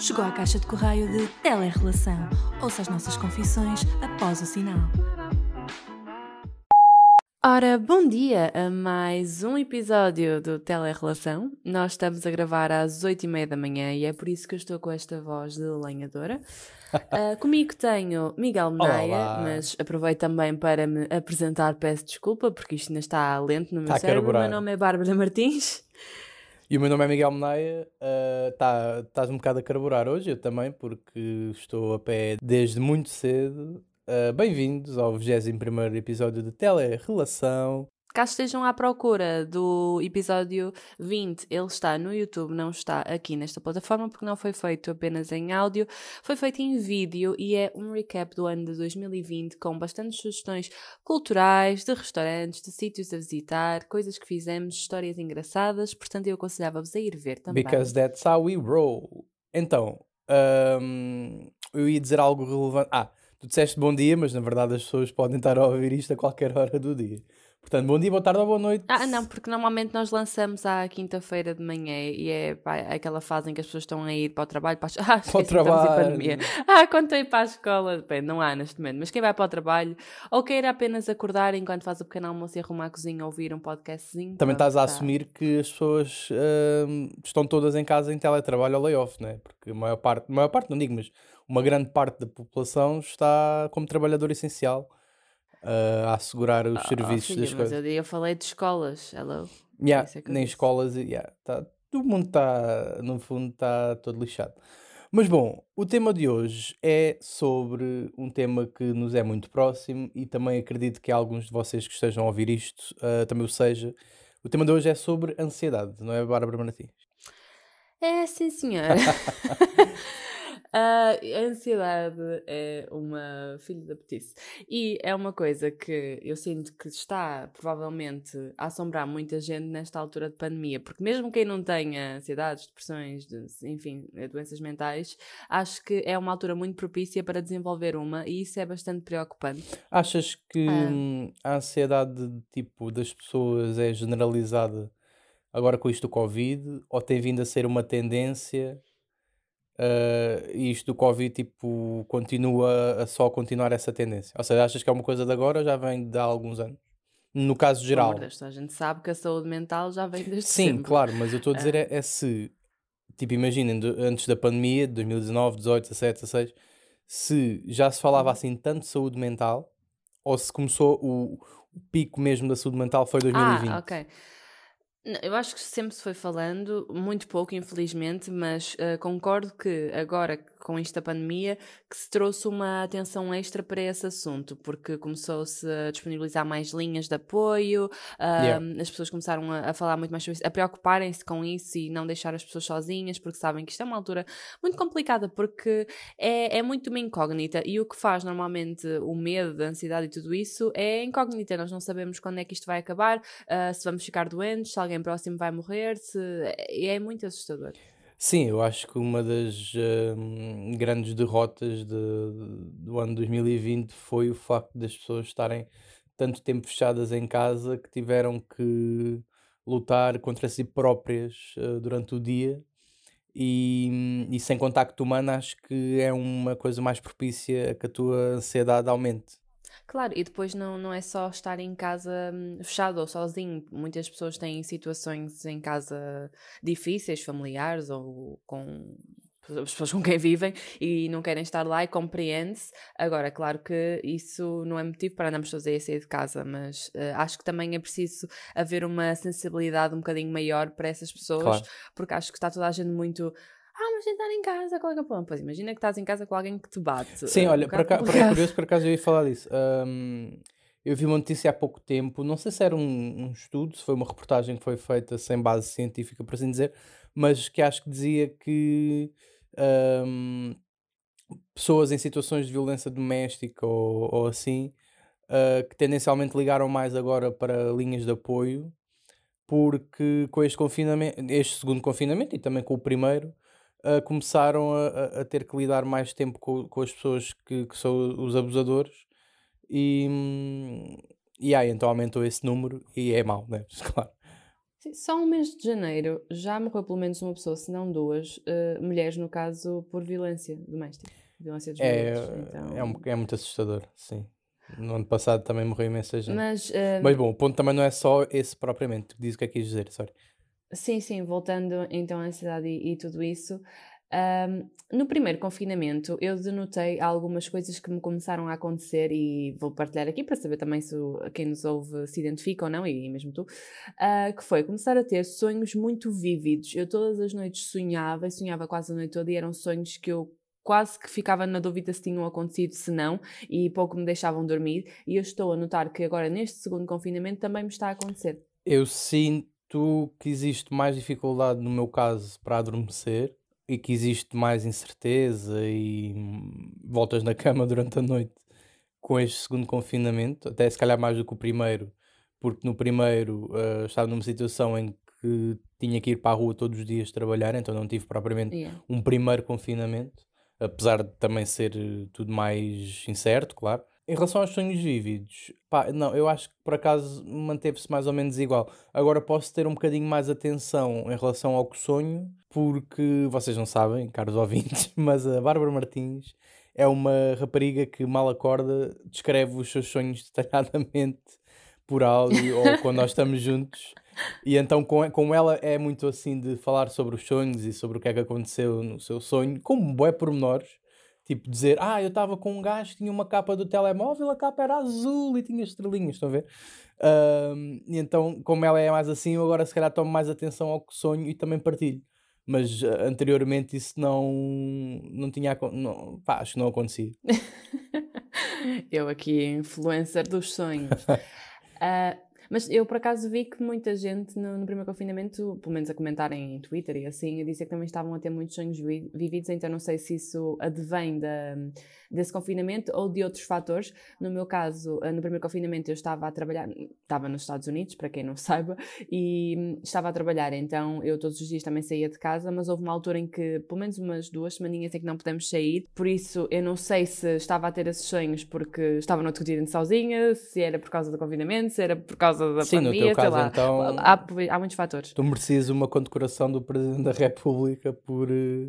Chegou à caixa de correio de Telerrelação. Ouça as nossas confissões após o sinal. Ora, bom dia a mais um episódio do Telerrelação. Nós estamos a gravar às 8h30 da manhã e é por isso que eu estou com esta voz de lenhadora. Uh, comigo tenho Miguel Menaia, Olá. mas aproveito também para me apresentar, peço desculpa, porque isto ainda está lento no meu Está cérebro. O meu nome é Bárbara Martins. E o meu nome é Miguel Menaia, uh, tá, estás um bocado a carburar hoje, eu também, porque estou a pé desde muito cedo. Uh, Bem-vindos ao 21º episódio de Telerrelação. Caso estejam à procura do episódio 20, ele está no YouTube, não está aqui nesta plataforma porque não foi feito apenas em áudio, foi feito em vídeo e é um recap do ano de 2020 com bastantes sugestões culturais, de restaurantes, de sítios a visitar, coisas que fizemos, histórias engraçadas, portanto eu aconselhava-vos a ir ver também. Because that's how we roll. Então, um, eu ia dizer algo relevante. Ah, tu disseste bom dia, mas na verdade as pessoas podem estar a ouvir isto a qualquer hora do dia. Portanto, bom dia, boa tarde ou boa noite. Ah, não, porque normalmente nós lançamos à quinta-feira de manhã e é pá, aquela fase em que as pessoas estão a ir para o trabalho, para, as... ah, estamos em trabalho. pandemia. Ah, quando a ir para a escola, depende, não há neste momento, mas quem vai para o trabalho ou queira apenas acordar enquanto faz o pequeno almoço e arrumar a cozinha ou ouvir um podcastzinho. Também estás a tá. assumir que as pessoas hum, estão todas em casa em teletrabalho ou layoff, né? Porque a maior parte, a maior parte não digo, mas uma grande parte da população está como trabalhador essencial uh, a assegurar os Ah, serviços filha, das mas coisas. eu, eu falei de escolas, hello. Yeah, é nem disse. escolas, e- yeah, tá, o mundo está, no fundo, está todo lixado. Mas bom, o tema de hoje é sobre um tema que nos é muito próximo e também acredito que alguns de vocês que estejam a ouvir isto uh, também o seja. O tema de hoje é sobre ansiedade, não é, Bárbara Martins? É, sim, senhora. Ah, a ansiedade é uma filha da petice. E é uma coisa que eu sinto que está provavelmente a assombrar muita gente nesta altura de pandemia, porque mesmo quem não tenha ansiedades, depressões, de- enfim, eh, doenças mentais, acho que é uma altura muito propícia para desenvolver uma e isso é bastante preocupante. Achas que Ah. hum, a ansiedade tipo, das pessoas é generalizada agora com isto do Covid ou tem vindo a ser uma tendência ah, e isto do Covid tipo, continua a só continuar essa tendência? Ou seja, achas que é uma coisa de agora ou já vem de há alguns anos? No caso geral. Deus, a gente sabe que a saúde mental já vem desde Sim, sempre. claro, mas eu estou a dizer Ah. é, é se, tipo, imaginem, antes da pandemia, de 2019, 18, 17, 16, se já se falava Uhum. assim tanto de saúde mental, ou se começou o, o pico mesmo da saúde mental foi Ah, 2020. ok. Eu acho que sempre se foi falando, muito pouco, infelizmente, mas eh, concordo que agora, com isto da pandemia, que se trouxe uma atenção extra para esse assunto, porque começou-se a disponibilizar mais linhas de apoio, ah, Yeah. as pessoas começaram a, a falar muito mais sobre isso, a preocuparem-se com isso e não deixar as pessoas sozinhas, porque sabem que isto é uma altura muito complicada, porque é, é muito uma incógnita e o que faz normalmente o medo, a ansiedade e tudo isso é incógnita. Nós não sabemos quando é que isto vai acabar, uh, se vamos ficar doentes, se alguém próximo vai morrer, se... é, é muito assustador. Sim, eu acho que uma das hum, grandes derrotas de- do ano 2020 foi o facto das pessoas estarem tanto tempo fechadas em casa que tiveram que lutar contra si próprias eh, durante o dia e, e sem contacto humano acho que é uma coisa mais propícia a que a tua ansiedade aumente. Claro, e depois não, não é só estar em casa hum, fechado ou sozinho. Muitas pessoas têm situações em casa difíceis, familiares ou com as pessoas com quem vivem e não querem estar lá e compreende-se. Agora, claro que isso não é motivo para andarmos todos aí a sair de casa, mas eh, acho que também é preciso haver uma sensibilidade um bocadinho maior para essas pessoas, Claro. porque acho que está toda a gente muito. Ah, mas estar em casa, é o problema? Pois imagina que estás em casa com alguém que te bate. Sim, um olha, por bocado acaso, por curioso, por acaso eu ia falar disso. Hum, eu vi uma notícia há pouco tempo, não sei se era um, um estudo, se foi uma reportagem que foi feita sem base científica, por assim dizer, mas que acho que dizia que pessoas em situações de violência doméstica ou, ou assim, ah, que tendencialmente ligaram mais agora para linhas de apoio, porque com este confinamento, este segundo confinamento e também com o primeiro, ah, começaram a, a- ter que lidar mais tempo com, com as pessoas que, que são os abusadores e, e aí então aumentou esse número e é mau, né? Claro. Sim, Só um mês de janeiro já morreu pelo menos uma pessoa, se não duas, uh, mulheres no caso, por violência doméstica. Violência dos É, então... é, um, é muito assustador, sim. No ano passado também morreu imensa gente. Mas, uh, Mas bom, o ponto também não é só esse propriamente. Diz o que é que quis dizer, sorry. Sim, sim, voltando então à ansiedade e, e tudo isso. Um, no primeiro confinamento, eu denotei algumas coisas que me começaram a acontecer e vou partilhar aqui para saber também se quem nos ouve se identifica ou não, e mesmo tu, uh, que foi começar a ter sonhos muito vívidos. Eu todas as noites sonhava, e sonhava quase a noite toda, e eram sonhos que eu quase que ficava na dúvida se tinham acontecido, se não, e pouco me deixavam dormir, e eu estou a notar que agora neste segundo confinamento também me está a acontecer. Eu sinto que existe mais dificuldade no meu caso para adormecer e que existe mais incerteza e voltas na cama durante a noite com este segundo confinamento, até se calhar mais do que o primeiro, porque no primeiro uh, estava numa situação em que tinha que ir para a rua todos os dias trabalhar, então não tive propriamente Yeah. um primeiro confinamento, apesar de também ser tudo mais incerto, claro. Em relação aos sonhos vívidos, pá, não, eu acho que por acaso manteve-se mais ou menos igual. Agora posso ter um bocadinho mais atenção em relação ao que sonho, porque vocês não sabem, caros ouvintes, mas a Bárbara Martins é uma rapariga que mal acorda, descreve os seus sonhos detalhadamente por áudio ou quando nós estamos juntos. E então, com, com ela, é muito assim de falar sobre os sonhos e sobre o que é que aconteceu no seu sonho, como bué pormenores. Tipo, dizer, ah, eu estava com um gajo que tinha uma capa do telemóvel, a capa era azul e tinha estrelinhas, estão a ver? E então, como ela é mais assim, eu agora se calhar tomo mais atenção ao que sonho e também partilho. Mas ah, anteriormente isso não, não tinha não, pá, acho que não acontecia. eu aqui, influencer dos sonhos. Ah, mas eu por acaso vi que muita gente no, no primeiro confinamento, pelo menos a comentarem em Twitter e assim, a dizer que também estavam a ter muitos sonhos vi- vividos, então não sei se isso advém da, desse confinamento ou de outros fatores. No meu caso, ah, no primeiro confinamento eu estava a trabalhar, estava nos Estados Unidos, para quem não saiba, e estava a trabalhar, então eu todos os dias também saía de casa, mas houve uma altura em que, pelo menos umas duas semaninhas em que não pudemos sair, por isso eu não sei se estava a ter esses sonhos porque estava no outro continente sozinha, se era por causa do confinamento, se era por causa da Sim, no pandemia, teu sei caso, lá. então- Há, há muitos fatores. Tu merecias uma condecoração do Presidente da República por eh,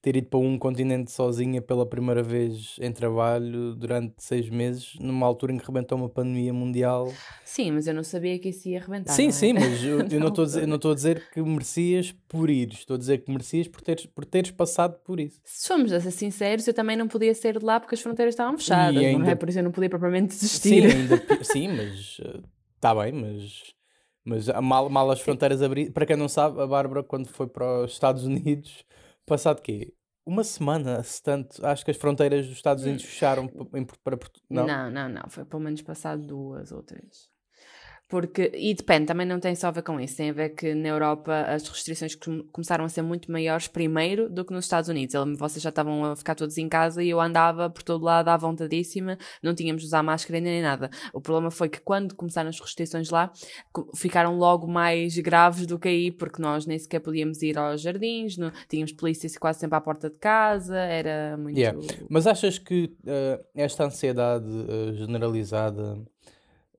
ter ido para um continente sozinha pela primeira vez em trabalho durante seis meses, numa altura em que rebentou uma pandemia mundial. Sim, mas eu não sabia que isso ia arrebentar. sim, não é? sim, mas eu, eu não estou a dizer, não que merecias por ires, estou a dizer que merecias por teres, por teres passado por isso. Se formos a ser sinceros, eu também não podia sair de lá porque as fronteiras estavam fechadas, não ainda- é? Por isso eu não podia propriamente Sim, desistir. ainda, pi- sim, mas está bem, mas, mas mal, mal as fronteiras abrir. Para quem não sabe, a Bárbara, quando foi para os Estados Unidos, passado quê? Uma semana, se tanto, acho que as fronteiras dos Estados Unidos fecharam em- para Portugal. Não? Não, não, não. Foi pelo menos passado duas ou três. Porque, e depende, também não tem só a ver com isso, tem a ver que na Europa as restrições com- começaram a ser muito maiores primeiro do que nos Estados Unidos. Vocês já estavam a ficar todos em casa e eu andava por todo lado à vontadíssima, não tínhamos de usar máscara nem nada. O problema foi que quando começaram as restrições lá, ficaram logo mais graves do que aí, porque nós nem sequer podíamos ir aos jardins, não, tínhamos polícia quase sempre à porta de casa, era muito. Yeah. Mas achas que eh, esta ansiedade eh, generalizada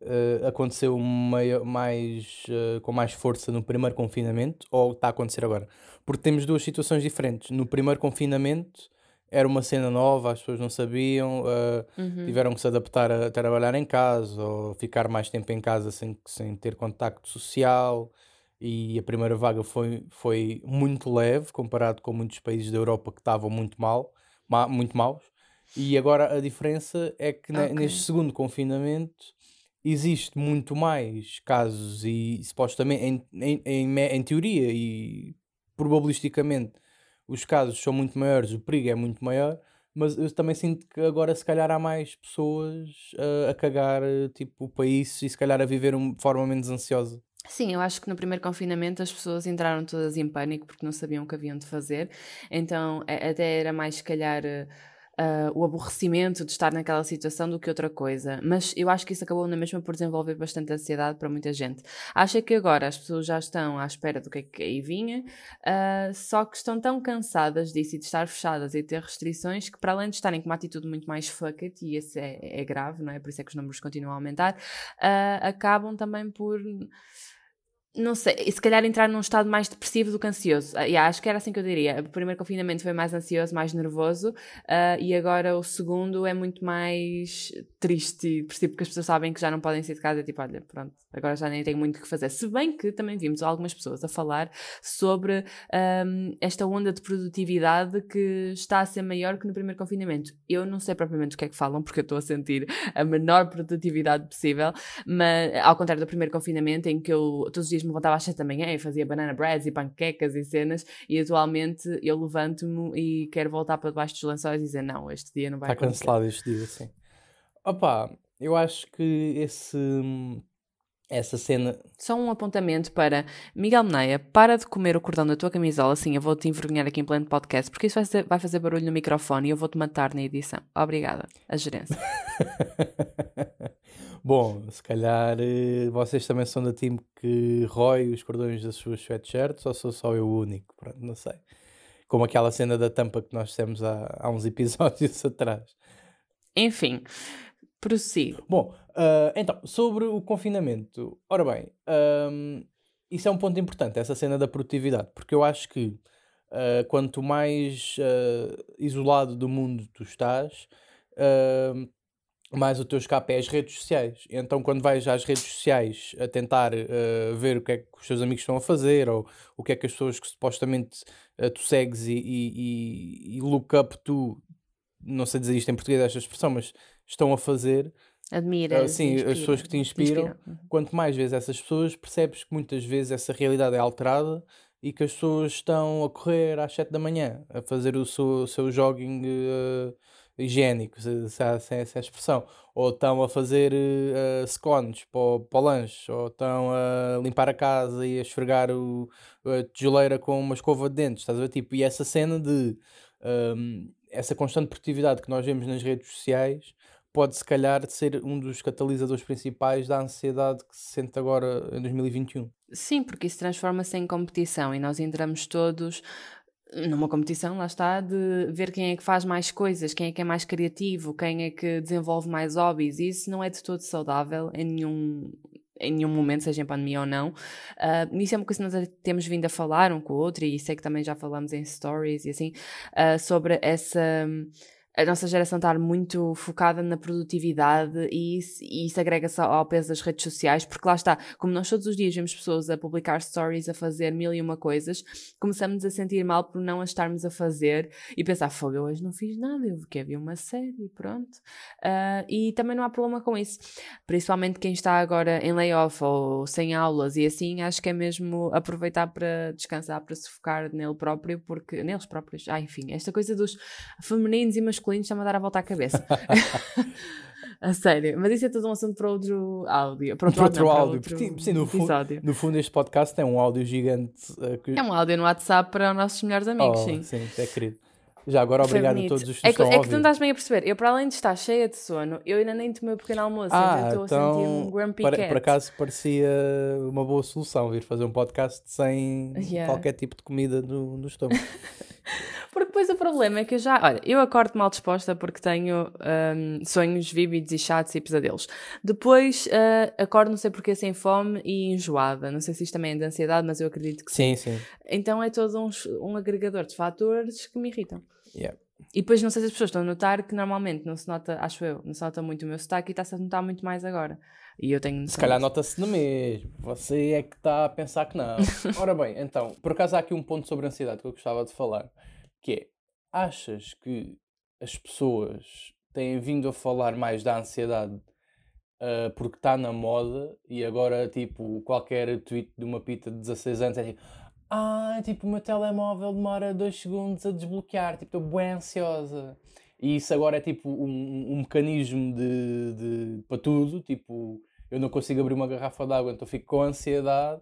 eh, aconteceu meio- mais, eh, com mais força no primeiro confinamento ou está a acontecer agora? Porque temos duas situações diferentes. No primeiro confinamento era uma cena nova, as pessoas não sabiam, eh, Uhum. tiveram que se adaptar a trabalhar em casa ou ficar mais tempo em casa sem, sem ter contacto social. E a primeira vaga foi, foi muito leve comparado com muitos países da Europa que estavam muito mal, ma- muito maus. E agora a diferença é que ne- Ok. neste segundo confinamento existe muito mais casos e supostamente em, em, em, em teoria e probabilisticamente os casos são muito maiores, o perigo é muito maior, mas eu também sinto que agora se calhar há mais pessoas uh, a cagar uh, tipo o país e se calhar a viver um- de forma menos ansiosa. Sim, eu acho que no primeiro confinamento as pessoas entraram todas em pânico porque não sabiam o que haviam de fazer, então a- até era mais, se calhar, ah, o aborrecimento de estar naquela situação do que outra coisa. Mas eu acho que isso acabou na mesma por desenvolver bastante ansiedade para muita gente. Acho que agora as pessoas já estão à espera do que é que aí vinha, ah, só que estão tão cansadas disso e de estar fechadas e ter restrições que, para além de estarem com uma atitude muito mais fuck it, e esse é, é grave, não é? Por isso é que os números continuam a aumentar, ah, acabam também por não sei, e se calhar entrar num estado mais depressivo do que ansioso. Uh, yeah, acho que era assim que eu diria. O primeiro confinamento foi mais ansioso, mais nervoso, uh, e agora o segundo é muito mais triste e depressivo, porque as pessoas sabem que já não podem sair de casa. Tipo, olha, pronto, agora já nem tenho muito o que fazer. Se bem que também vimos algumas pessoas a falar sobre um, esta onda de produtividade que está a ser maior que no primeiro confinamento. Eu não sei propriamente o que é que falam, porque eu estou a sentir a menor produtividade possível, mas ao contrário do primeiro confinamento, em que eu todos os dias me levantava às 7 da manhã e fazia banana breads e panquecas e cenas, e atualmente eu levanto-me e quero voltar para debaixo dos lençóis e dizer: não, este dia não vai Está cancelado este dia, sim. Opa, eu acho que esse essa cena. Só um apontamento para Miguel Meneia, para de comer o cordão da tua camisola, assim eu vou-te envergonhar aqui em pleno podcast, porque isso vai fazer, vai fazer barulho no microfone e eu vou-te matar na edição. Obrigada, a gerência. Bom, se calhar eh, vocês também são da time que rói os cordões das suas sweatshirts ou sou só eu o único? Pronto, não sei. Como aquela cena da tampa que nós temos há, há uns episódios atrás. Enfim, prossigo. Bom, uh, então, sobre o confinamento. Ora bem, um, isso é um ponto importante, essa cena da produtividade, porque eu acho que uh, quanto mais uh, isolado do mundo tu estás, mais o teu escape é as redes sociais. Então, quando vais às redes sociais a tentar uh, ver o que é que os teus amigos estão a fazer ou o que é que as pessoas que supostamente uh, tu segues e, e, e, look up tu, não sei dizer isto em português, esta expressão, mas estão a fazer. Admira. Uh, sim, inspira, as pessoas que te inspiram. Te inspiram. Uhum. Quanto mais vezes essas pessoas, percebes que muitas vezes essa realidade é alterada e que as pessoas estão a correr às 7 da manhã, a fazer o seu, o seu jogging. Uh, higiênico, se, se, há, se é essa expressão, ou estão a fazer uh, scones para para o lanche, ou estão a limpar a casa e a esfregar o, a tijoleira com uma escova de dentes, estás a ver? Tipo, e essa cena de um, essa constante produtividade que nós vemos nas redes sociais pode se calhar ser um dos catalisadores principais da ansiedade que se sente agora em 2021. Sim, porque isso transforma-se em competição e nós entramos todos numa competição, lá está, de ver quem é que faz mais coisas, quem é que é mais criativo, quem é que desenvolve mais hobbies. Isso não é de todo saudável em nenhum, em nenhum momento, seja em pandemia ou não. Uh, isso é uma coisa que nós temos vindo a falar um com o outro, e sei que também já falamos em stories e assim, uh, sobre essa a nossa geração estar muito focada na produtividade e isso, e isso agrega-se ao peso das redes sociais, porque lá está, como nós todos os dias vemos pessoas a publicar stories, a fazer mil e uma coisas, começamos a sentir mal por não as estarmos a fazer e pensar, fogo, eu hoje não fiz nada, eu quero ver uma série, pronto. Uh, e também não há problema com isso, principalmente quem está agora em layoff ou sem aulas e assim, acho que é mesmo aproveitar para descansar, para se focar nele próprio, porque neles próprios, ah, enfim, esta coisa dos femininos e masculinos masculinos está-me a dar a volta à cabeça. a sério. Mas isso é todo um assunto para outro áudio. Para outro, para outro áudio. Outro Porque, sim, no, fundo, no fundo, este podcast é um áudio gigante. Uh, que... É um áudio no WhatsApp para os nossos melhores amigos, oh, sim. Sim, é querido. Já agora, obrigado a todos os que é que, é que tu não estás bem a perceber. Eu, para além de estar cheia de sono, eu ainda nem tomei o pequeno almoço. Ah, então estou então, a sentir um grumpy para, Por acaso parecia uma boa solução vir fazer um podcast sem yeah. qualquer tipo de comida no, no estômago. Porque depois o problema é que eu já. Olha, eu acordo mal disposta porque tenho um, sonhos vívidos e chatos e pesadelos. Depois uh, acordo, não sei porque, sem fome e enjoada. Não sei se isto também é de ansiedade, mas eu acredito que sim. Sim, sim. Então é todo um, um agregador de fatores que me irritam. Yeah. E depois não sei se as pessoas estão a notar que normalmente não se nota, acho eu, não se nota muito o meu sotaque e está-se a notar muito mais agora. E eu tenho Se calhar nota-se no mesmo. Você é que está a pensar que não. Ora bem, então, por acaso há aqui um ponto sobre ansiedade que eu gostava de falar que é, achas que as pessoas têm vindo a falar mais da ansiedade uh, porque está na moda e agora, tipo, qualquer tweet de uma pita de 16 anos é tipo ah, tipo, o meu telemóvel demora 2 segundos a desbloquear, tipo, estou bem ansiosa. E isso agora é tipo um, um mecanismo de, de, para tudo, tipo, eu não consigo abrir uma garrafa de água, então fico com ansiedade.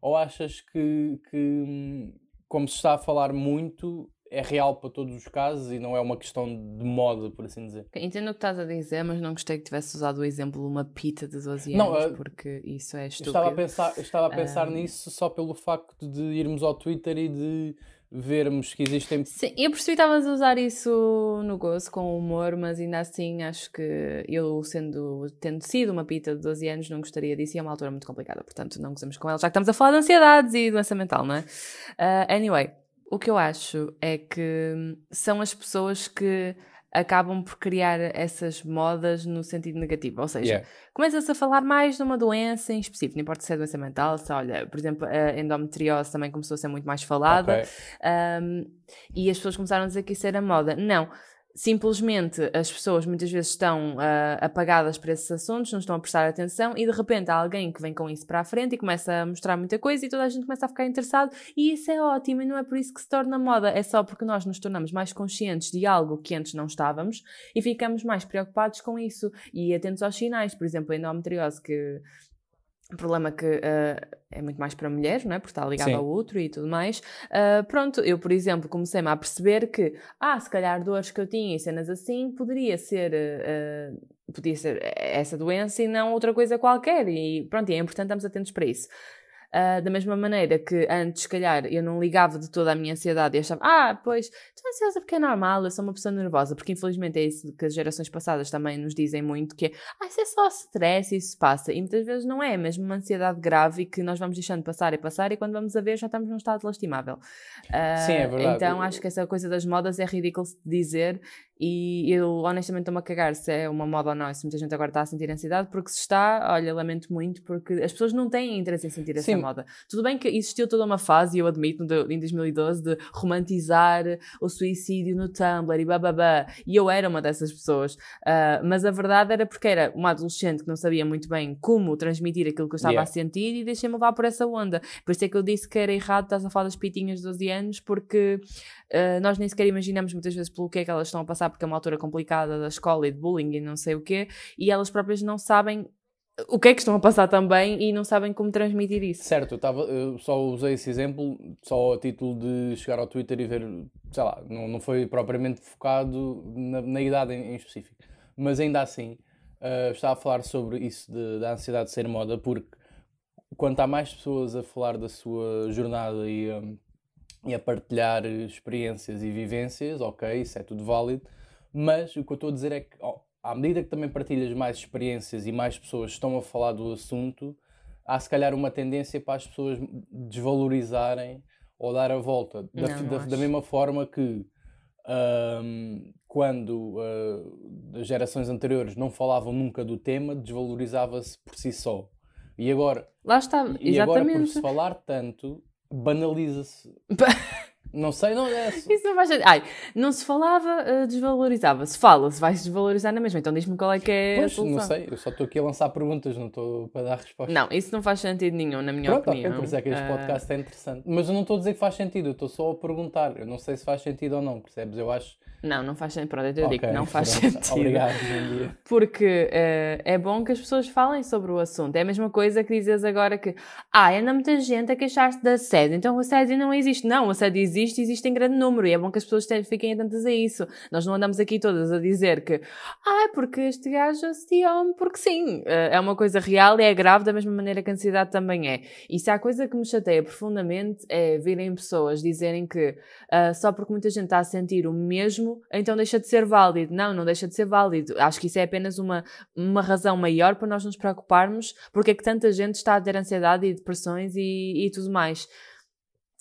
Ou achas que, que hum, como se está a falar muito, é real para todos os casos e não é uma questão de moda, por assim dizer. Entendo o que estás a dizer, mas não gostei que tivesse usado o exemplo de uma pita de 12 anos, não, uh, porque isso é estúpido. Estava a pensar, estava a pensar um... nisso só pelo facto de irmos ao Twitter e de vermos que existem. Sim, eu percebi que estavas a usar isso no gozo com humor, mas ainda assim acho que eu, sendo, tendo sido uma pita de 12 anos, não gostaria disso e é uma altura muito complicada, portanto não gozamos com ela, já que estamos a falar de ansiedades e doença mental, não é? Uh, anyway, o que eu acho é que são as pessoas que acabam por criar essas modas no sentido negativo. Ou seja, yeah. começa-se a falar mais de uma doença em específico, não importa se é doença mental, se olha, por exemplo, a endometriose também começou a ser muito mais falada okay. um, e as pessoas começaram a dizer que isso era moda. Não simplesmente as pessoas muitas vezes estão uh, apagadas para esses assuntos, não estão a prestar atenção e de repente há alguém que vem com isso para a frente e começa a mostrar muita coisa e toda a gente começa a ficar interessado e isso é ótimo e não é por isso que se torna moda, é só porque nós nos tornamos mais conscientes de algo que antes não estávamos e ficamos mais preocupados com isso. E atentos aos sinais, por exemplo, a endometriose que um problema que uh, é muito mais para mulheres, não é? Porque está ligado Sim. ao útero e tudo mais. Uh, pronto, eu, por exemplo, comecei-me a perceber que, ah, se calhar dores que eu tinha e cenas assim, poderia ser, uh, podia ser essa doença e não outra coisa qualquer. E pronto, e é importante estarmos atentos para isso. Uh, da mesma maneira que antes, se calhar, eu não ligava de toda a minha ansiedade e achava, ah, pois, estou ansiosa porque é normal, eu sou uma pessoa nervosa, porque infelizmente é isso que as gerações passadas também nos dizem muito, que é, ah, isso é só stress, isso passa. E muitas vezes não é, é mesmo uma ansiedade grave e que nós vamos deixando passar e passar e quando vamos a ver já estamos num estado lastimável. Uh, Sim, é verdade. Então acho que essa coisa das modas é ridículo dizer e eu honestamente estou-me a cagar se é uma moda ou não, se muita gente agora está a sentir ansiedade, porque se está, olha, lamento muito, porque as pessoas não têm interesse em sentir essa Sim. moda. Tudo bem que existiu toda uma fase, e eu admito, em 2012, de romantizar o suicídio no Tumblr e bababá, e eu era uma dessas pessoas, uh, mas a verdade era porque era uma adolescente que não sabia muito bem como transmitir aquilo que eu estava yeah. a sentir e deixei-me levar por essa onda. Por isso é que eu disse que era errado, estás a falar das pitinhas de 12 anos, porque uh, nós nem sequer imaginamos muitas vezes pelo que é que elas estão a passar porque é uma altura complicada da escola e de bullying e não sei o quê, e elas próprias não sabem o que é que estão a passar também e não sabem como transmitir isso. Certo, eu, tava, eu só usei esse exemplo só a título de chegar ao Twitter e ver, sei lá, não, não foi propriamente focado na, na idade em, em, específico, mas ainda assim uh, estava a falar sobre isso de, da ansiedade de ser moda, porque quanto há mais pessoas a falar da sua jornada e, um, e a partilhar experiências e vivências, ok, isso é tudo válido, mas o que eu estou a dizer é que, oh, à medida que também partilhas mais experiências e mais pessoas estão a falar do assunto, há se calhar uma tendência para as pessoas desvalorizarem ou dar a volta. Da, não, da, da mesma forma que um, quando uh, as gerações anteriores não falavam nunca do tema, desvalorizava-se por si só. E agora, Lá está, e exatamente. agora por se falar tanto, banaliza-se. Não sei, não é. Isso não faz sentido. Ai, não se falava, uh, desvalorizava. Se fala, se vai se desvalorizar na mesma. Então diz-me qual é que é pois, a solução. não sei, eu só estou aqui a lançar perguntas, não estou para dar respostas. Não, isso não faz sentido nenhum, na minha Pronto, opinião. Okay, por isso é que este uh... podcast é interessante. Mas eu não estou a dizer que faz sentido, eu estou só a perguntar. Eu não sei se faz sentido ou não, percebes? Eu acho não, não faz sentido. Pronto, eu okay, digo que não faz pronto. sentido. Obrigado, Porque uh, é bom que as pessoas falem sobre o assunto. É a mesma coisa que dizes agora que ah, anda muita gente a queixar-se da sede, então o assédio não existe. Não, o assédio existe, existe em grande número e é bom que as pessoas fiquem atentas a isso. Nós não andamos aqui todas a dizer que ah, porque este gajo assediou-me, porque sim. Uh, é uma coisa real e é grave da mesma maneira que a ansiedade também é. E se há coisa que me chateia profundamente é virem pessoas dizerem que uh, só porque muita gente está a sentir o mesmo então deixa de ser válido. Não, não deixa de ser válido. Acho que isso é apenas uma, uma razão maior para nós nos preocuparmos porque é que tanta gente está a ter ansiedade e depressões e, e tudo mais.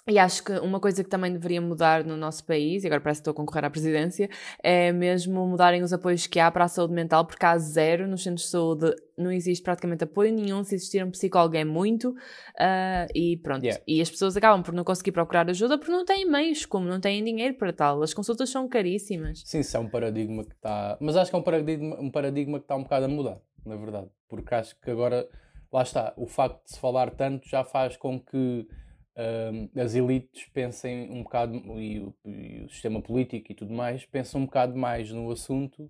E acho que uma coisa que também deveria mudar no nosso país, e agora parece que estou a concorrer à presidência, é mesmo mudarem os apoios que há para a saúde mental, porque há zero nos centros de saúde, não existe praticamente apoio nenhum. Se existir um psicólogo é muito, uh, e pronto. Yeah. E as pessoas acabam por não conseguir procurar ajuda porque não têm meios, como não têm dinheiro para tal. As consultas são caríssimas. Sim, isso é um paradigma que está. Mas acho que é um paradigma, um paradigma que está um bocado a mudar, na verdade. Porque acho que agora, lá está, o facto de se falar tanto já faz com que uh, as elites pensem um bocado, e o, e o, sistema político e tudo mais, pensam um bocado mais no assunto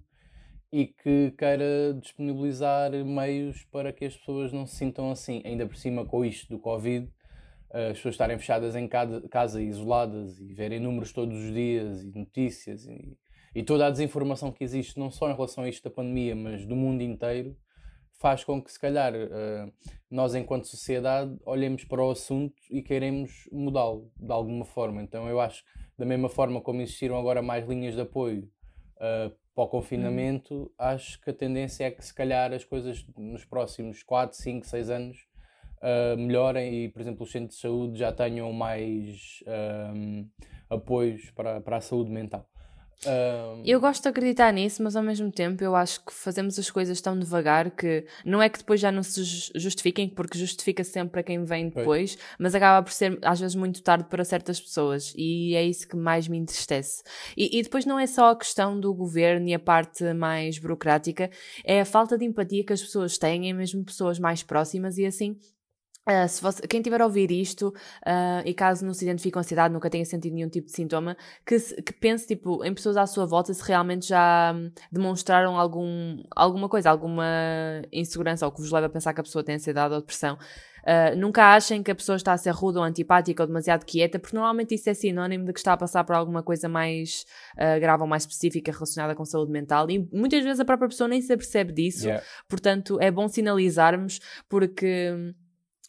e que queira disponibilizar meios para que as pessoas não se sintam assim, ainda por cima com isto do Covid, as pessoas estarem fechadas em casa isoladas e verem números todos os dias e notícias e, e toda a desinformação que existe, não só em relação a isto da pandemia, mas do mundo inteiro, faz com que, se calhar, uh, nós, enquanto sociedade, olhemos para o assunto e queremos mudá-lo de alguma forma. Então, eu acho, da mesma forma como existiram agora mais linhas de apoio uh, para o confinamento, uhum. acho que a tendência é que, se calhar, as coisas nos próximos 4, 5, 6 anos uh, melhorem e, por exemplo, os centros de saúde já tenham mais apoios para, para a saúde mental. Um... Eu gosto de acreditar nisso, mas ao mesmo tempo eu acho que fazemos as coisas tão devagar que não é que depois já não se justifiquem, porque justifica sempre para quem vem depois, mas acaba por ser às vezes muito tarde para certas pessoas e é isso que mais me entristece. E, e depois não é só a questão do governo e a parte mais burocrática, é a falta de empatia que as pessoas têm, é mesmo pessoas mais próximas e assim Uh, se você, quem tiver a ouvir isto uh, e caso não se identifique com ansiedade, nunca tenha sentido nenhum tipo de sintoma, que, que pense tipo, em pessoas à sua volta se realmente já hum, demonstraram algum, alguma coisa, alguma insegurança ou que vos leva a pensar que a pessoa tem ansiedade ou depressão. Uh, nunca achem que a pessoa está a ser rude ou antipática ou demasiado quieta, porque normalmente isso é sinónimo de que está a passar por alguma coisa mais grave ou mais específica relacionada com saúde mental e muitas vezes a própria pessoa nem se apercebe disso, yeah. portanto é bom sinalizarmos porque hum,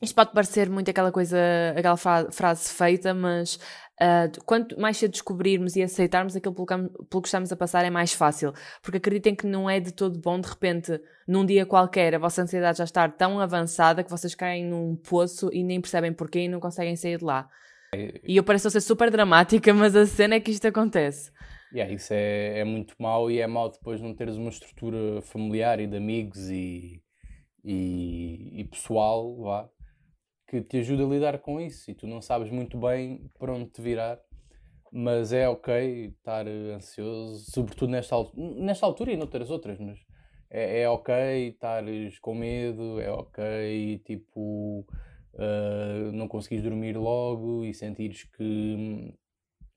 isto pode parecer muito aquela coisa, aquela frase feita, mas uh, quanto mais cedo descobrirmos e aceitarmos aquilo pelo, pelo que estamos a passar é mais fácil. Porque acreditem que não é de todo bom, de repente, num dia qualquer, a vossa ansiedade já estar tão avançada que vocês caem num poço e nem percebem porquê e não conseguem sair de lá. E eu pareço ser super dramática, mas a cena é que isto acontece. Yeah, isso é, é muito mau e é mau depois não teres uma estrutura familiar e de amigos e, e, e pessoal, vá, que te ajuda a lidar com isso e tu não sabes muito bem para onde te virar, mas é ok estar ansioso, sobretudo nesta, nesta altura e noutras outras, mas é, é ok estares com medo, é ok tipo uh, não conseguires dormir logo e sentires que,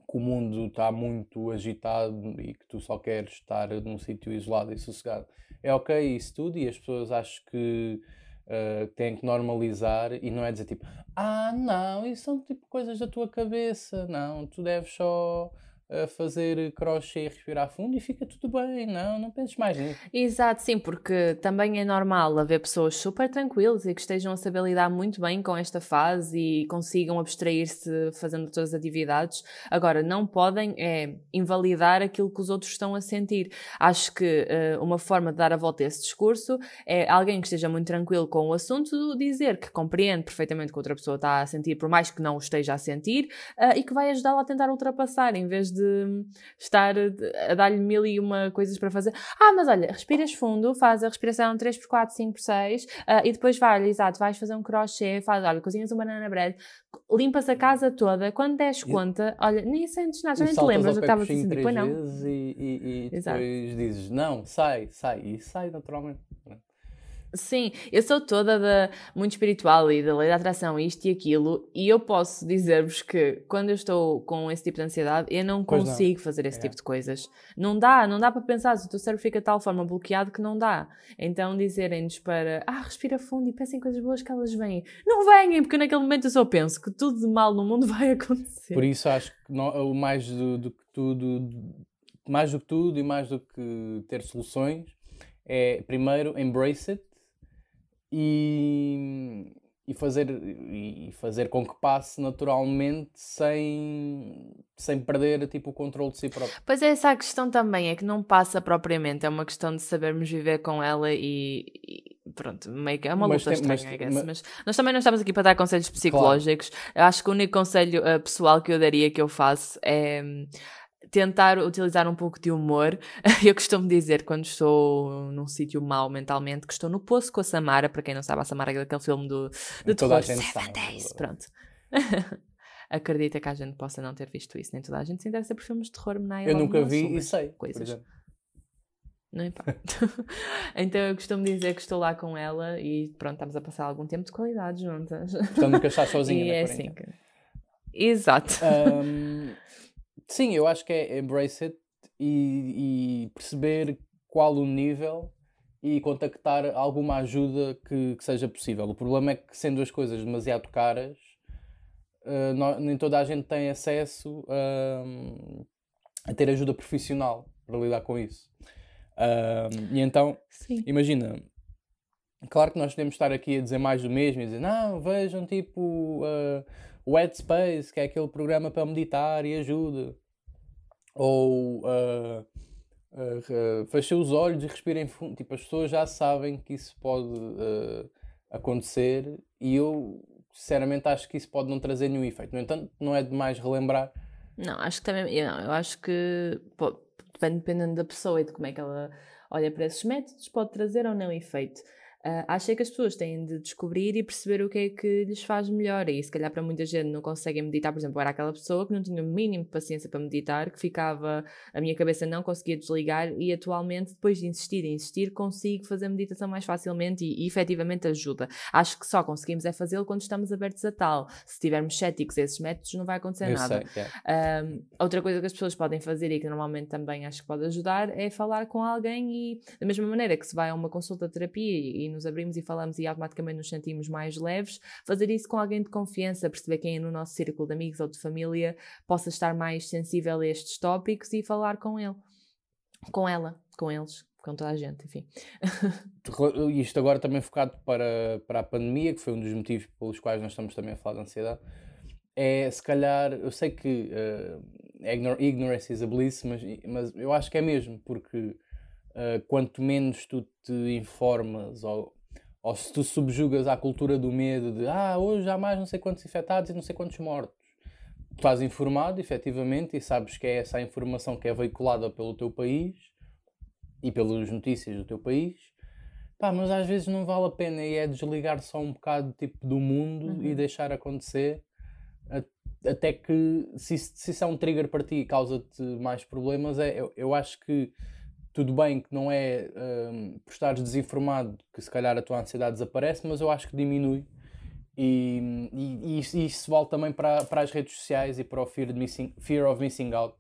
que o mundo está muito agitado e que tu só queres estar num sítio isolado e sossegado. É ok isso tudo e as pessoas acho que uh, têm que normalizar e não é dizer tipo, ah, não, isso são tipo coisas da tua cabeça, não, tu deves só a fazer crochê e respirar fundo e fica tudo bem, não, não penses mais nisso. Exato, sim, porque também é normal haver pessoas super tranquilas e que estejam a saber lidar muito bem com esta fase e consigam abstrair-se fazendo todas as atividades. Agora, não podem é, invalidar aquilo que os outros estão a sentir. Acho que uh, uma forma de dar a volta a esse discurso é alguém que esteja muito tranquilo com o assunto dizer que compreende perfeitamente o que outra pessoa está a sentir, por mais que não o esteja a sentir, uh, e que vai ajudá-la a tentar ultrapassar, em vez de de estar a dar-lhe mil e uma coisas para fazer. Ah, mas olha, respiras fundo, faz a respiração 3 por 4, 5 por 6 uh, e depois vai, exato, vais fazer um crochê, faz, olha, cozinhas um banana bread, limpas a casa toda, quando des conta, olha, nem sentes nada, já nem te lembras do que estava a sentir, não. E, e, e depois dizes, não, sai, sai, e sai naturalmente. Sim, eu sou toda da, muito espiritual e da lei da atração, isto e aquilo, e eu posso dizer-vos que quando eu estou com esse tipo de ansiedade, eu não pois consigo não. fazer esse é. tipo de coisas. Não dá, não dá para pensar, se o teu cérebro fica de tal forma bloqueado que não dá. Então dizerem-nos para, ah, respira fundo e pensem coisas boas que elas vêm. Não venham, porque naquele momento eu só penso que tudo de mal no mundo vai acontecer. Por isso acho que não, mais do, do que tudo, mais do que tudo e mais do que ter soluções, é primeiro embrace it e, e, fazer, e fazer com que passe naturalmente sem, sem perder tipo, o controle de si próprio. Pois é, essa a questão também, é que não passa propriamente, é uma questão de sabermos viver com ela e, e pronto, meio que é uma luta estranha, mas, guess, mas, mas, nós também não estamos aqui para dar conselhos psicológicos. Claro. Eu acho que o único conselho uh, pessoal que eu daria, que eu faço, é tentar utilizar um pouco de humor. Eu costumo dizer, quando estou num sítio mau mentalmente, que estou no poço com a Samara. Para quem não sabe, a Samara é daquele filme do, do terror Seven Days. Pronto. Acredita que a gente possa não ter visto isso. Nem toda a gente se interessa por filmes de terror. Eu nunca vi e sei. Coisas. Não importa. então eu costumo dizer que estou lá com ela e pronto, estamos a passar algum tempo de qualidade juntas. Portanto, nunca estás sozinha, e é assim que... Exato. Um, Sim, eu acho que é embrace it e, e perceber qual o nível e contactar alguma ajuda que, que, seja possível. O problema é que, sendo as coisas demasiado caras, uh, não, nem toda a gente tem acesso uh, a ter ajuda profissional para lidar com isso. Uh, e então, Sim. imagina, Claro que nós podemos estar aqui a dizer mais do mesmo e dizer, não, vejam tipo uh, o Headspace, que é aquele programa para meditar e ajuda. Ou uh, uh, fechem os olhos e respirem fundo. Tipo, as pessoas já sabem que isso pode uh, acontecer e eu sinceramente acho que isso pode não trazer nenhum efeito. No entanto, não é demais relembrar. Não, acho que também. Eu, eu acho que pô, dependendo da pessoa e de como é que ela olha para esses métodos, pode trazer ou não efeito. Uh, acho é que as pessoas têm de descobrir e perceber o que é que lhes faz melhor. E se calhar para muita gente não conseguem meditar, por exemplo, era aquela pessoa que não tinha o mínimo de paciência para meditar, que ficava, a minha cabeça não conseguia desligar e atualmente, depois de insistir e insistir, consigo fazer meditação mais facilmente e, e efetivamente ajuda. Acho que só conseguimos é fazê-lo quando estamos abertos a tal. Se estivermos céticos a esses métodos, não vai acontecer Eu nada. Sei, é. outra coisa que as pessoas podem fazer e que normalmente também acho que pode ajudar é falar com alguém e, da mesma maneira que se vai a uma consulta de terapia e, e nos abrimos e falamos e automaticamente nos sentimos mais leves, fazer isso com alguém de confiança, perceber quem é no nosso círculo de amigos ou de família possa estar mais sensível a estes tópicos e falar com ele, com ela, com eles, com toda a gente, enfim. Isto agora também focado para, para a pandemia, que foi um dos motivos pelos quais nós estamos também a falar de ansiedade, é se calhar, eu sei que uh, ignorance is a bliss, mas, mas eu acho que é mesmo, porque uh, quanto menos tu te informas ou, ou se tu subjugas à cultura do medo de ah, hoje há mais não sei quantos infectados e não sei quantos mortos. Tu estás informado, efetivamente, e sabes que é essa a informação que é veiculada pelo teu país e pelas notícias do teu país. Pá, mas às vezes não vale a pena e é desligar só um bocado tipo, do mundo uhum. e deixar acontecer até que se, se isso é um trigger para ti e causa-te mais problemas, é, eu, eu acho que tudo bem que não é um, por estares desinformado que se calhar a tua ansiedade desaparece, mas eu acho que diminui. E, e, e isso vale também para, para as redes sociais e para o fear, missing, fear of missing out,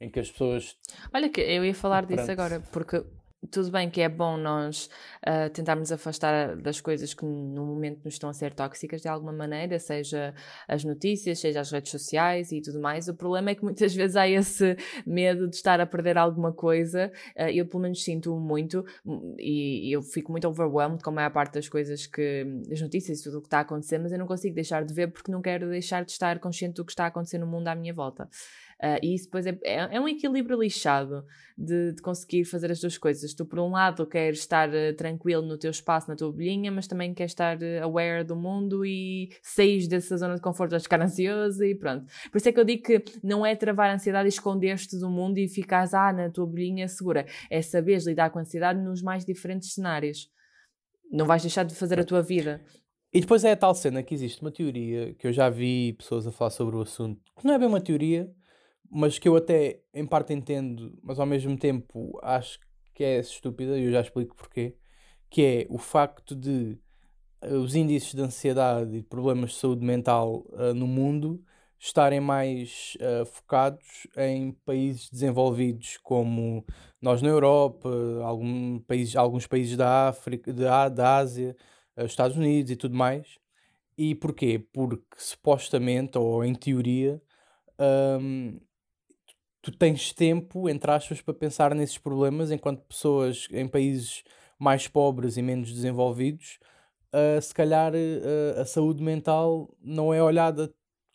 em que as pessoas. Olha, que eu ia falar disso agora, porque tudo bem que é bom nós uh, tentarmos afastar das coisas que no momento nos estão a ser tóxicas de alguma maneira, seja as notícias, seja as redes sociais e tudo mais. O problema é que muitas vezes há esse medo de estar a perder alguma coisa. Uh, eu, pelo menos, sinto muito e, e, eu fico muito overwhelmed com a maior parte das coisas que. as notícias e tudo o que está a acontecer, mas eu não consigo deixar de ver porque não quero deixar de estar consciente do que está a acontecer no mundo à minha volta. Uh, e isso depois é, é, é, um equilíbrio lixado de, de, conseguir fazer as duas coisas. Tu, por um lado, queres estar uh, tranquilo no teu espaço, na tua bolhinha, mas também queres estar uh, aware do mundo e sair dessa zona de conforto a ficar ansioso e pronto. Por isso é que eu digo que não é travar a ansiedade e esconder-te do mundo e ficares ah, na tua bolhinha segura. É saberes lidar com a ansiedade nos mais diferentes cenários. Não vais deixar de fazer a tua vida. E depois é a tal cena que existe uma teoria que eu já vi pessoas a falar sobre o assunto, que não é bem uma teoria, mas que eu até em parte entendo, mas ao mesmo tempo acho que é estúpida, e eu já explico porquê, que é o facto de uh, os índices de ansiedade e de problemas de saúde mental uh, no mundo estarem mais uh, focados em países desenvolvidos como nós na Europa, algum país, alguns países da África, da, da Ásia, Estados Unidos e tudo mais. E porquê? Porque supostamente, ou em teoria, um, tu tens tempo, entre aspas, para pensar nesses problemas, enquanto pessoas em países mais pobres e menos desenvolvidos, uh, se calhar uh, a saúde mental não é olhada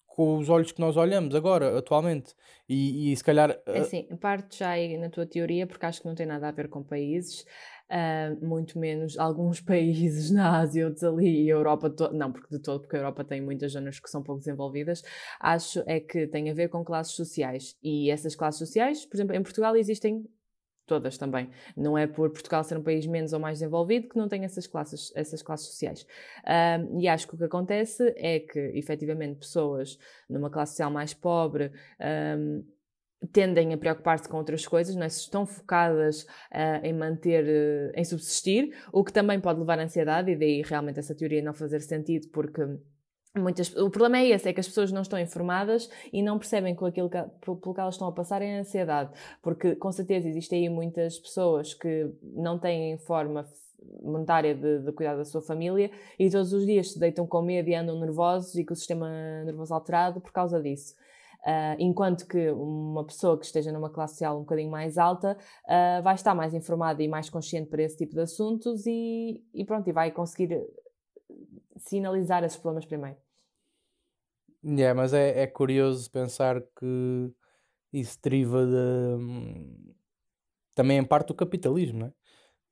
com os olhos que nós olhamos agora, atualmente. E, e se calhar. Uh... É assim, parte já aí na tua teoria, porque acho que não tem nada a ver com países uh, muito menos alguns países na Ásia, outros ali, e a Europa, não, porque de todo, porque a Europa tem muitas zonas que são pouco desenvolvidas, acho é que tem a ver com classes sociais. E essas classes sociais, por exemplo, em Portugal existem todas também. Não é por Portugal ser um país menos ou mais desenvolvido que não tem essas classes, essas classes sociais. Um, e acho que o que acontece é que, efetivamente, pessoas numa classe social mais pobre um, tendem a preocupar-se com outras coisas, não é? estão focadas uh, em manter, uh, em subsistir, o que também pode levar à ansiedade, e daí realmente essa teoria não fazer sentido, porque muitas, o problema é esse, é que as pessoas não estão informadas e não percebem que aquilo que, pelo que elas estão a passar é a ansiedade, porque com certeza existem aí muitas pessoas que não têm forma monetária de, de, cuidar da sua família e todos os dias se deitam com medo e andam nervosos e com o sistema nervoso alterado por causa disso. Uh, enquanto que uma pessoa que esteja numa classe social um bocadinho mais alta uh, vai estar mais informada e mais consciente para esse tipo de assuntos e, e pronto, e vai conseguir sinalizar esses problemas primeiro. Yeah, mas é, é curioso pensar que isso deriva de, também em parte do capitalismo, não é?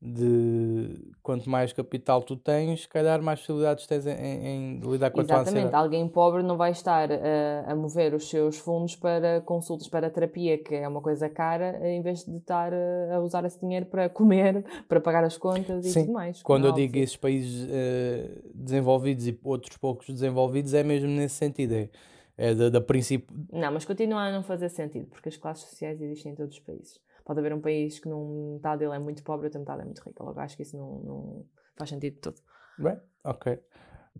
De quanto mais capital tu tens, se calhar mais possibilidades tens em, em lidar com a tua Exatamente, alguém pobre não vai estar a, a mover os seus fundos para consultas, para terapia, que é uma coisa cara, em vez de estar a, a usar esse dinheiro para comer, para pagar as contas e Sim. tudo mais. Quando eu digo esses países uh, desenvolvidos e outros poucos desenvolvidos, é mesmo nesse sentido. É, é da, da princípio. Não, mas continua a não fazer sentido, porque as classes sociais existem em todos os países pode haver um país que num metade dele é muito pobre outra metade é muito rica. Logo, acho que isso não, não faz sentido de todo. Bem, ok.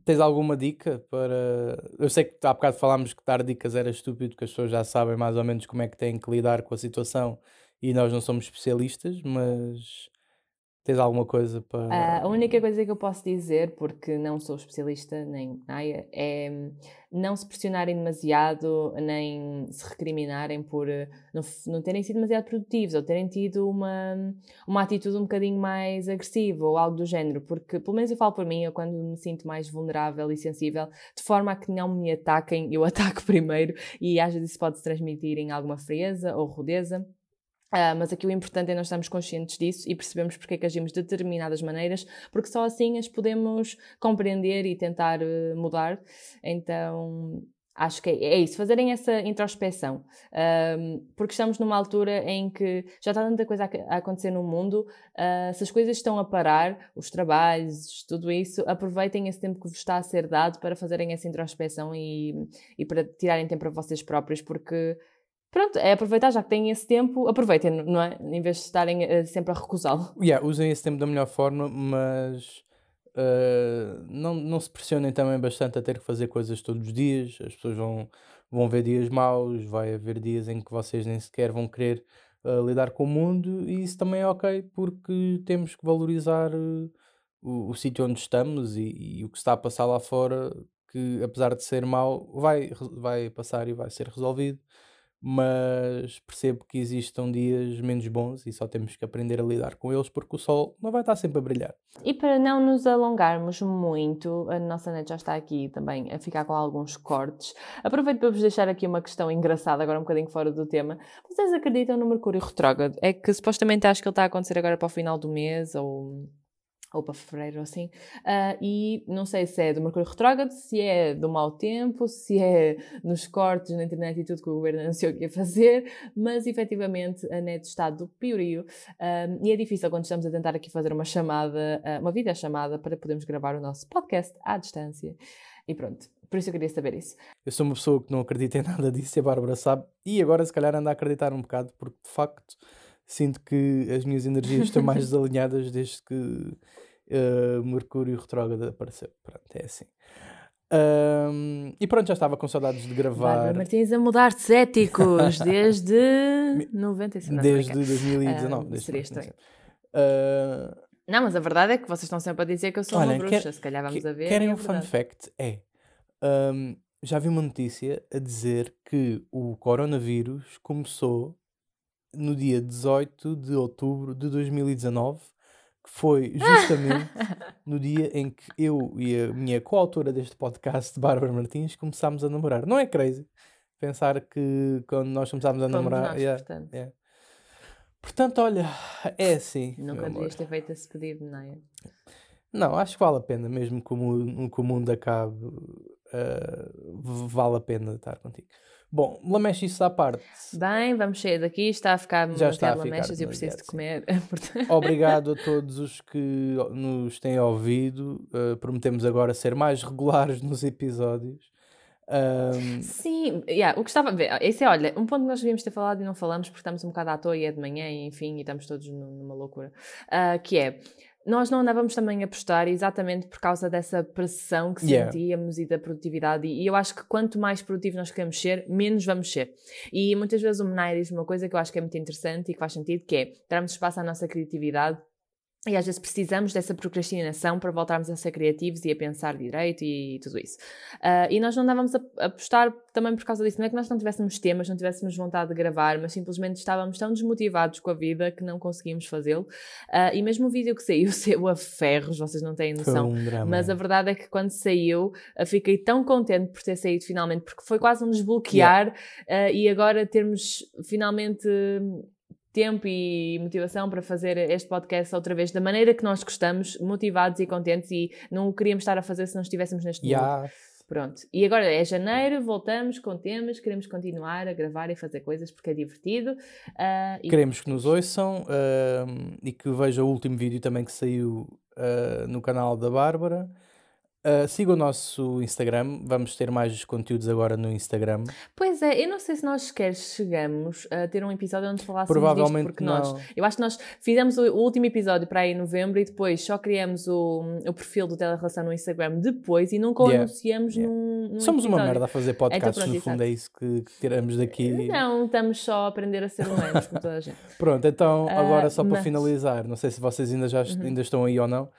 Tens alguma dica para. Eu sei que há bocado falámos que dar dicas era estúpido, que as pessoas já sabem mais ou menos como é que têm que lidar com a situação e nós não somos especialistas, mas Tens alguma coisa para. Uh, a única coisa que eu posso dizer, porque não sou especialista nem naia, é não se pressionarem demasiado, nem se recriminarem por eh, não, não terem sido demasiado produtivos ou terem tido uma, uma atitude um bocadinho mais agressiva ou algo do género, porque pelo menos eu falo por mim, eu quando me sinto mais vulnerável e sensível, de forma a que não me ataquem, eu ataco primeiro e às vezes isso pode se transmitir em alguma frieza ou rudeza. Uh, mas aqui o importante é nós estarmos conscientes disso e percebemos porque é que agimos de determinadas maneiras, porque só assim as podemos compreender e tentar uh, mudar. Então, acho que é, é, isso, fazerem essa introspeção, um, porque estamos numa altura em que já está tanta coisa a, a acontecer no mundo, uh, se as coisas estão a parar, os trabalhos, tudo isso, aproveitem esse tempo que vos está a ser dado para fazerem essa introspeção e, e para tirarem tempo para vocês próprios, porque pronto, é aproveitar, já que têm esse tempo, aproveitem, não é? Em vez de estarem uh, sempre a recusá-lo. Yeah, usem esse tempo da melhor forma, mas uh, não, não se pressionem também bastante a ter que fazer coisas todos os dias. As pessoas vão, vão ver dias maus, vai haver dias em que vocês nem sequer vão querer uh, lidar com o mundo, e isso também é ok, porque temos que valorizar o, o sítio onde estamos e, e o que está a passar lá fora, que apesar de ser mau, vai, vai passar e vai ser resolvido mas percebo que existam dias menos bons e só temos que aprender a lidar com eles porque o sol não vai estar sempre a brilhar. E para não nos alongarmos muito, a nossa net já está aqui também a ficar com alguns cortes. Aproveito para vos deixar aqui uma questão engraçada, agora um bocadinho fora do tema. Vocês acreditam no Mercúrio retrógrado? É que supostamente acho que ele está a acontecer agora para o final do mês ou ou para fevereiro assim, uh, e não sei se é do Mercúrio Retrógrado, se é do mau tempo, se é nos cortes na internet e tudo que o governo anunciou que ia fazer, mas efetivamente a net está do piorio uh, e é difícil quando estamos a tentar aqui fazer uma chamada, uh, uma videochamada para podermos gravar o nosso podcast à distância. E pronto, por isso eu queria saber isso. Eu sou uma pessoa que não acredita em nada disso, e a Bárbara sabe, e agora se calhar anda a acreditar um bocado, porque de facto sinto que as minhas energias estão mais desalinhadas desde que uh, Mercúrio retrógrado apareceu. Pronto, é assim. Um, e pronto, já estava com saudades de gravar. Bárbara Martins a mudar de céticos desde 95. Desde 2019. desde seria estranho. Uh, não, mas a verdade é que vocês estão sempre a dizer que eu sou uma bruxa. Quer, se calhar vamos a ver. Querem é um fun fact? É. Um, já vi uma notícia a dizer que o coronavírus começou no dia 18 de outubro de 2019 que foi justamente no dia em que eu e a minha coautora deste podcast, Bárbara Martins, começámos a namorar. Não é crazy pensar que quando nós começámos a namorar. Nós, yeah, portanto. Yeah. portanto, olha, é assim. Nunca devias ter feito esse pedido, não é? Não, acho que vale a pena, mesmo que o, que o mundo acabe, uh, vale a pena estar contigo. Bom, lamechas à parte. Bem, vamos sair daqui. Está a ficar Já está a lamechas e eu preciso de comer. Obrigado a todos os que nos têm ouvido. Uh, prometemos agora ser mais regulares nos episódios. Um... Sim, yeah, o que estava a ver, esse é, olha, um ponto que nós devíamos ter falado e não falamos porque estamos um bocado à toa e é de manhã e enfim, e estamos todos numa loucura, uh, que é, nós não andávamos também a postar exatamente por causa dessa pressão que yeah. sentíamos e da produtividade. E eu acho que quanto mais produtivo nós queremos ser, menos vamos ser. E muitas vezes o Menai diz uma coisa que eu acho que é muito interessante e que faz sentido, que é darmos espaço à nossa criatividade E às vezes precisamos dessa procrastinação para voltarmos a ser criativos e a pensar direito e tudo isso. Uh, e nós não andávamos a apostar também por causa disso. Não é que nós não tivéssemos temas, não tivéssemos vontade de gravar, mas simplesmente estávamos tão desmotivados com a vida que não conseguimos fazê-lo. Uh, e mesmo o vídeo que saiu, saiu a ferros, vocês não têm noção. Um mas a verdade é que quando saiu, uh, fiquei tão contente por ter saído finalmente, porque foi quase um desbloquear yeah. e agora termos finalmente tempo e motivação para fazer este podcast outra vez da maneira que nós gostamos, motivados e contentes e não o queríamos estar a fazer se não estivéssemos neste yeah. Mundo. Pronto. E agora é janeiro, voltamos com temas, queremos continuar a gravar e fazer coisas porque é divertido. Uh, e... Queremos que nos ouçam uh, e que vejam o último vídeo também que saiu uh, no canal da Bárbara. Uh, siga o nosso Instagram, vamos ter mais conteúdos agora no Instagram. Pois é, eu não sei se nós sequer chegamos a ter um episódio onde falássemos Provavelmente disto, porque não. nós, eu acho que nós fizemos o, último episódio para aí em novembro e depois só criamos o, o perfil do Telerelação no Instagram depois e nunca o yeah. anunciamos yeah. Num, num, Somos episódio. uma merda a fazer podcasts, então, no fundo é isso que, que tiramos daqui. Não, estamos só a aprender a ser humanos, como toda a gente. Pronto, então agora uh, só mas... para finalizar, não sei se vocês ainda, já, uhum. ainda estão aí ou não,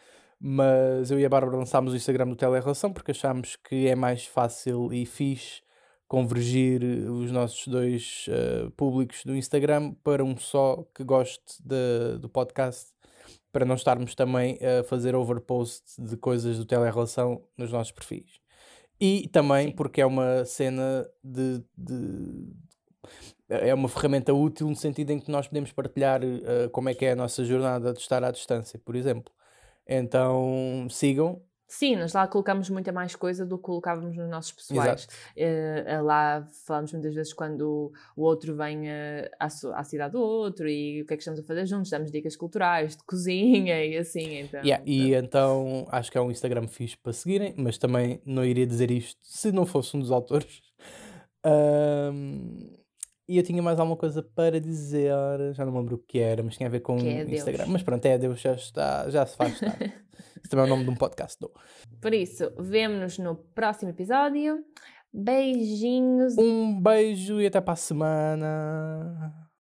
mas eu e a Bárbara lançámos o Instagram do Telerelação porque achámos que é mais fácil e fixe convergir os nossos dois uh, públicos do Instagram para um só que goste de, do podcast, para não estarmos também a fazer overpost de coisas do Telerelação nos nossos perfis. E também Sim. porque é uma cena de, de, é uma ferramenta útil no sentido em que nós podemos partilhar uh, como é que é a nossa jornada de estar à distância, por exemplo. Então sigam. Sim, nós lá colocamos muita mais coisa do que colocávamos nos nossos pessoais. Uh, lá falamos muitas vezes quando o outro vem uh, à, à, cidade do outro e o que é que estamos a fazer juntos, damos dicas culturais, de cozinha e assim. Então, yeah, E então acho que é um Instagram fixe para seguirem, mas também não iria dizer isto se não fosse um dos autores. Um, e eu tinha mais alguma coisa para dizer, já não me lembro o que era, mas tinha a ver com é Instagram. Deus. Mas pronto, é Deus, já, está, já se faz tarde. Isso também é o nome de um podcast. Por isso, vemo-nos no próximo episódio. Beijinhos. Um beijo e até para a semana.